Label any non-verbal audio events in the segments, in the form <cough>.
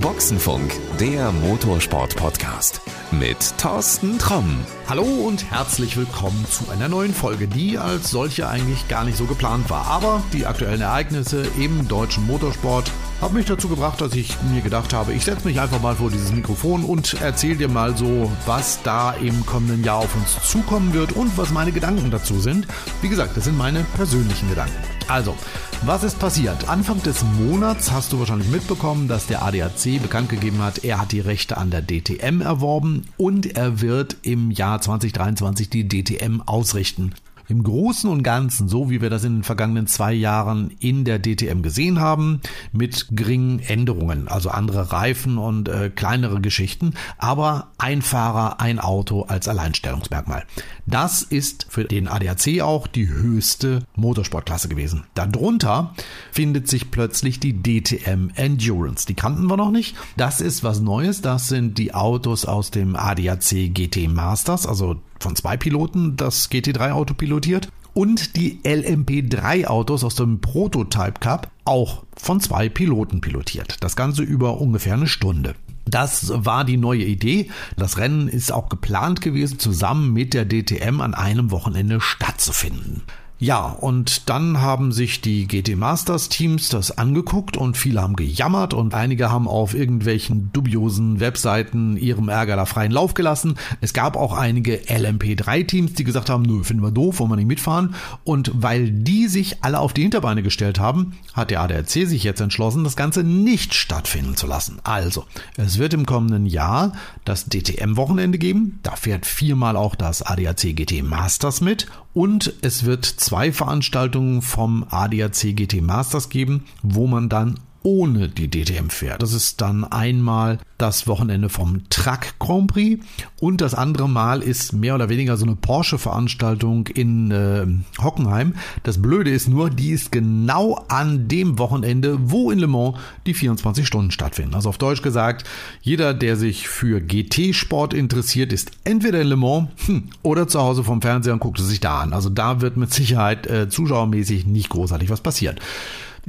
Boxenfunk, der Motorsport-Podcast mit Thorsten Tromm. Hallo und herzlich willkommen zu einer neuen Folge, die als solche eigentlich gar nicht so geplant war. Aber die aktuellen Ereignisse im deutschen Motorsport haben mich dazu gebracht, dass ich mir gedacht habe, ich setze mich einfach mal vor dieses Mikrofon und erzähle dir mal so, was da im kommenden Jahr auf uns zukommen wird und was meine Gedanken dazu sind. Wie gesagt, das sind meine persönlichen Gedanken. Also, was ist passiert? Anfang des Monats hast du wahrscheinlich mitbekommen, dass der ADAC bekannt gegeben hat, er hat die Rechte an der DTM erworben und er wird im Jahr 2023 die DTM ausrichten. Im Großen und Ganzen, so wie wir das in den vergangenen zwei Jahren in der DTM gesehen haben, mit geringen Änderungen, also andere Reifen und äh, kleinere Geschichten, aber ein Fahrer, ein Auto als Alleinstellungsmerkmal. Das ist für den ADAC auch die höchste Motorsportklasse gewesen. Darunter findet sich plötzlich die DTM Endurance. Die kannten wir noch nicht. Das ist was Neues. Das sind die Autos aus dem ADAC GT Masters, also von zwei Piloten das GT3-Auto pilotiert und die LMP3-Autos aus dem Prototype Cup auch von zwei Piloten pilotiert. Das Ganze über ungefähr eine Stunde. Das war die neue Idee. Das Rennen ist auch geplant gewesen, zusammen mit der DTM an einem Wochenende stattzufinden. Ja, und dann haben sich die GT Masters Teams das angeguckt und viele haben gejammert und einige haben auf irgendwelchen dubiosen Webseiten ihrem Ärger da freien Lauf gelassen. Es gab auch einige LMP3 Teams, die gesagt haben, nö, finden wir doof, wollen wir nicht mitfahren. Und weil die sich alle auf die Hinterbeine gestellt haben, hat der ADAC sich jetzt entschlossen, das Ganze nicht stattfinden zu lassen. Also, es wird im kommenden Jahr das DTM-Wochenende geben. Da fährt viermal auch das ADAC GT Masters mit und es wird zwei Veranstaltungen vom ADAC GT Masters geben, wo man dann ohne die DTM fährt. Das ist dann einmal das Wochenende vom Truck Grand Prix und das andere Mal ist mehr oder weniger so eine Porsche-Veranstaltung in äh, Hockenheim. Das Blöde ist nur, die ist genau an dem Wochenende, wo in Le Mans die 24 Stunden stattfinden. Also auf Deutsch gesagt, jeder, der sich für GT-Sport interessiert, ist entweder in Le Mans hm, oder zu Hause vom Fernseher und guckt es sich da an. Also da wird mit Sicherheit äh, zuschauermäßig nicht großartig was passieren.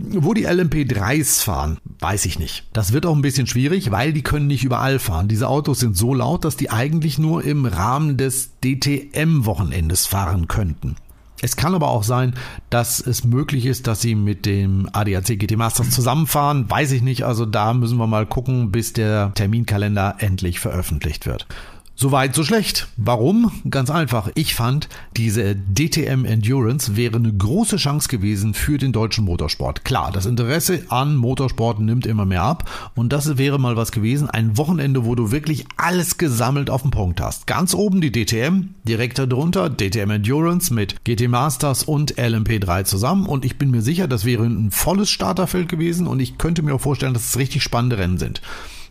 Wo die LMP3s fahren, weiß ich nicht. Das wird auch ein bisschen schwierig, weil die können nicht überall fahren. Diese Autos sind so laut, dass die eigentlich nur im Rahmen des DTM-Wochenendes fahren könnten. Es kann aber auch sein, dass es möglich ist, dass sie mit dem ADAC GT Masters zusammenfahren. Weiß ich nicht. Also da müssen wir mal gucken, bis der Terminkalender endlich veröffentlicht wird. Soweit, so schlecht. Warum? Ganz einfach. Ich fand, diese DTM Endurance wäre eine große Chance gewesen für den deutschen Motorsport. Klar, das Interesse an Motorsport nimmt immer mehr ab und das wäre mal was gewesen. Ein Wochenende, wo du wirklich alles gesammelt auf den Punkt hast. Ganz oben die DTM, direkt darunter DTM Endurance mit GT Masters und LMP3 zusammen und ich bin mir sicher, das wäre ein volles Starterfeld gewesen und ich könnte mir auch vorstellen, dass es richtig spannende Rennen sind.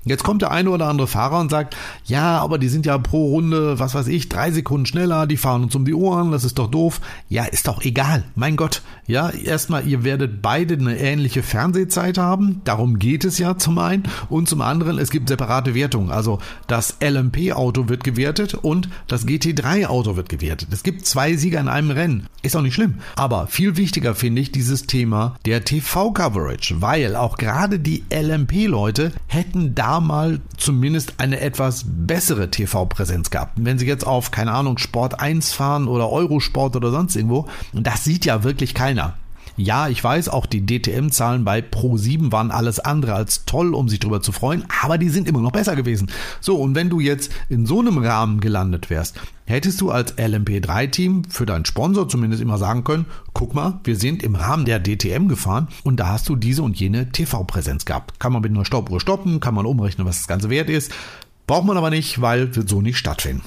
Jetzt kommt der eine oder andere Fahrer und sagt, ja, aber die sind ja pro Runde, was weiß ich, drei Sekunden schneller, die fahren uns um die Ohren, das ist doch doof. Ja, ist doch egal. Mein Gott. Ja, erstmal, ihr werdet beide eine ähnliche Fernsehzeit haben. Darum geht es ja zum einen. Und zum anderen, es gibt separate Wertungen. Also das LMP-Auto wird gewertet und das GT3-Auto wird gewertet. Es gibt zwei Sieger in einem Rennen. Ist auch nicht schlimm. Aber viel wichtiger finde ich dieses Thema der TV-Coverage, weil auch gerade die LMP-Leute hätten da mal zumindest eine etwas bessere TV-Präsenz gehabt. Wenn sie jetzt auf, keine Ahnung, Sport 1 fahren oder Eurosport oder sonst irgendwo, das sieht ja wirklich keiner. Ja, ich weiß, auch die DTM-Zahlen bei Pro7 waren alles andere als toll, um sich darüber zu freuen, aber die sind immer noch besser gewesen. So, und wenn du jetzt in so einem Rahmen gelandet wärst, hättest du als LMP3-Team für deinen Sponsor zumindest immer sagen können, guck mal, wir sind im Rahmen der DTM gefahren und da hast du diese und jene TV-Präsenz gehabt. Kann man mit einer Stoppuhr stoppen, kann man umrechnen, was das Ganze wert ist. Braucht man aber nicht, weil wird so nicht stattfinden.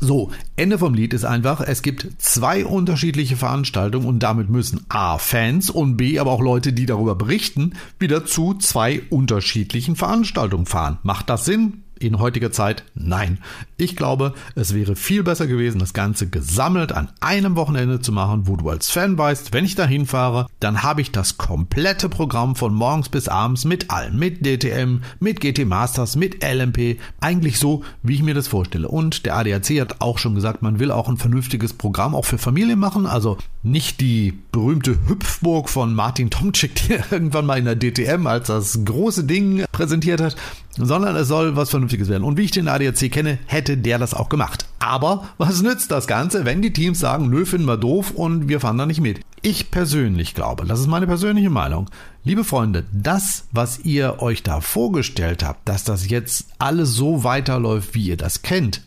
So, Ende vom Lied ist einfach, es gibt zwei unterschiedliche Veranstaltungen und damit müssen A Fans und B aber auch Leute, die darüber berichten, wieder zu zwei unterschiedlichen Veranstaltungen fahren. Macht das Sinn? In heutiger Zeit? Nein. Ich glaube, es wäre viel besser gewesen, das Ganze gesammelt an einem Wochenende zu machen, wo du als Fan weißt, wenn ich da hinfahre, dann habe ich das komplette Programm von morgens bis abends mit allem, mit DTM, mit GT Masters, mit LMP, eigentlich so, wie ich mir das vorstelle. Und der ADAC hat auch schon gesagt, man will auch ein vernünftiges Programm auch für Familien machen, also nicht die berühmte Hüpfburg von Martin Tomczyk, <laughs> die irgendwann mal in der DTM als das große Ding präsentiert hat, sondern es soll was Vernünftiges werden. Und wie ich den ADAC kenne, hätte der das auch gemacht. Aber was nützt das Ganze, wenn die Teams sagen, nö, finden wir doof und wir fahren da nicht mit? Ich persönlich glaube, das ist meine persönliche Meinung, liebe Freunde, das, was ihr euch da vorgestellt habt, dass das jetzt alles so weiterläuft, wie ihr das kennt,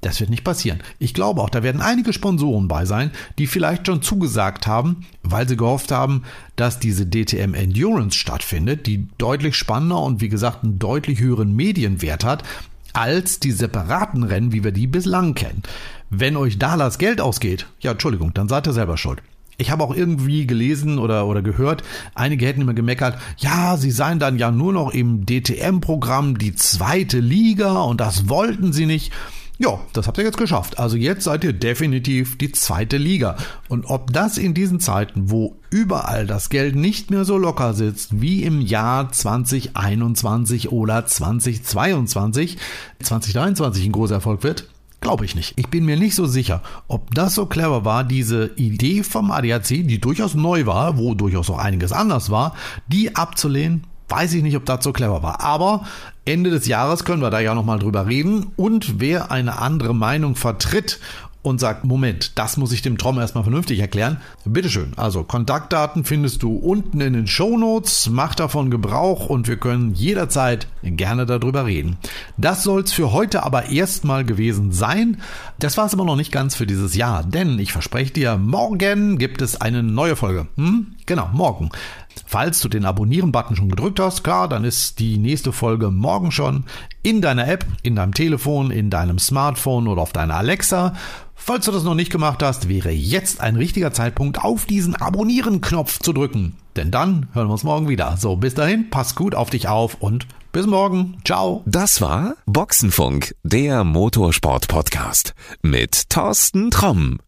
das wird nicht passieren. Ich glaube auch, da werden einige Sponsoren bei sein, die vielleicht schon zugesagt haben, weil sie gehofft haben, dass diese DTM Endurance stattfindet, die deutlich spannender und wie gesagt einen deutlich höheren Medienwert hat, als die separaten Rennen, wie wir die bislang kennen. Wenn euch da das Geld ausgeht, ja, Entschuldigung, dann seid ihr selber schuld. Ich habe auch irgendwie gelesen oder, oder gehört, einige hätten immer gemeckert, ja, sie seien dann ja nur noch im DTM-Programm die zweite Liga und das wollten sie nicht. Ja, das habt ihr jetzt geschafft. Also jetzt seid ihr definitiv die zweite Liga. Und ob das in diesen Zeiten, wo überall das Geld nicht mehr so locker sitzt wie im Jahr 2021 oder 2022, 2023 ein großer Erfolg wird, Glaube ich nicht. Ich bin mir nicht so sicher, ob das so clever war, diese Idee vom ADAC, die durchaus neu war, wo durchaus auch einiges anders war, die abzulehnen. Weiß ich nicht, ob das so clever war. Aber Ende des Jahres können wir da ja nochmal drüber reden. Und wer eine andere Meinung vertritt und sagt, Moment, das muss ich dem Tom erstmal vernünftig erklären. Bitteschön. Also Kontaktdaten findest du unten in den Show Notes. Mach davon Gebrauch und wir können jederzeit gerne darüber reden. Das soll's für heute aber erstmal gewesen sein. Das war's aber noch nicht ganz für dieses Jahr, denn ich verspreche dir, morgen gibt es eine neue Folge. Hm? Genau, morgen. Falls du den Abonnieren-Button schon gedrückt hast, klar, dann ist die nächste Folge morgen schon in deiner App, in deinem Telefon, in deinem Smartphone oder auf deiner Alexa. Falls du das noch nicht gemacht hast, wäre jetzt ein richtiger Zeitpunkt, auf diesen Abonnieren-Knopf zu drücken. Denn dann hören wir uns morgen wieder. So, bis dahin, pass gut auf dich auf und bis morgen. Ciao. Das war Boxenfunk, der Motorsport-Podcast mit Thorsten Tromm.